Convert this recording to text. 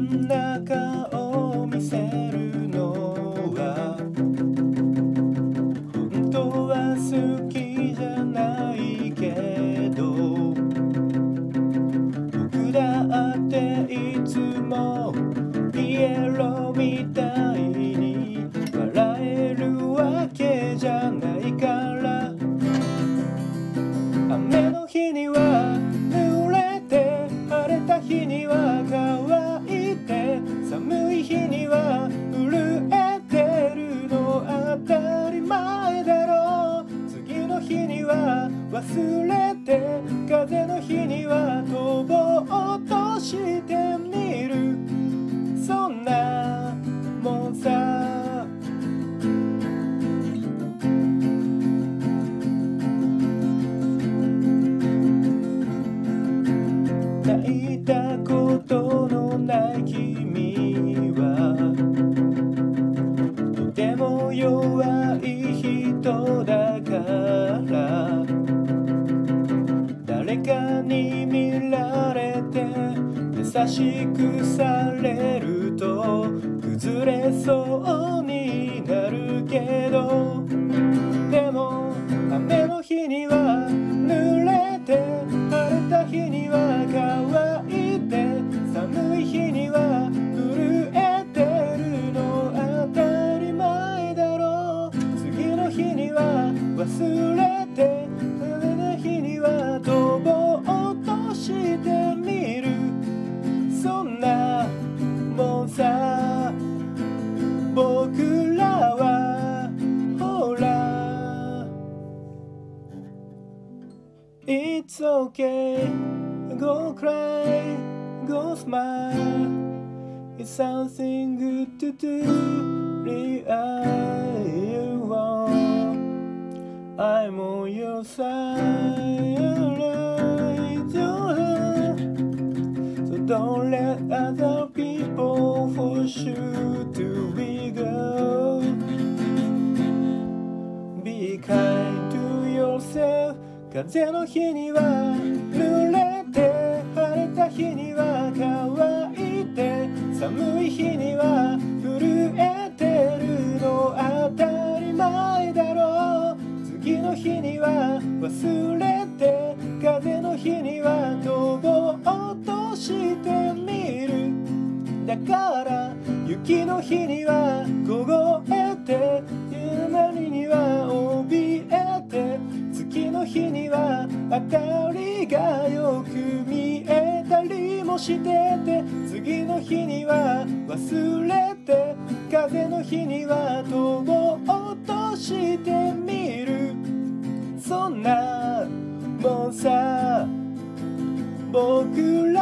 中をて風の日には飛ぼうとしてみる。そんなもんさ。泣いたしくされると崩れそうになるけど It's okay. Go cry go smile. It's something good to do. Really I want I'm on your side It's your So don't let other people force you to be good. Be kind to yourself 風の日には濡れて晴れた日には乾いて寒い日には震えてるの当たり前だろう。次の日には忘れて風の日には飛ぼうとしてみるだから雪の日には凍明かりがよく見えたりもしてて次の日には忘れて風の日には飛ぼうとしてみる。そんなもんさ僕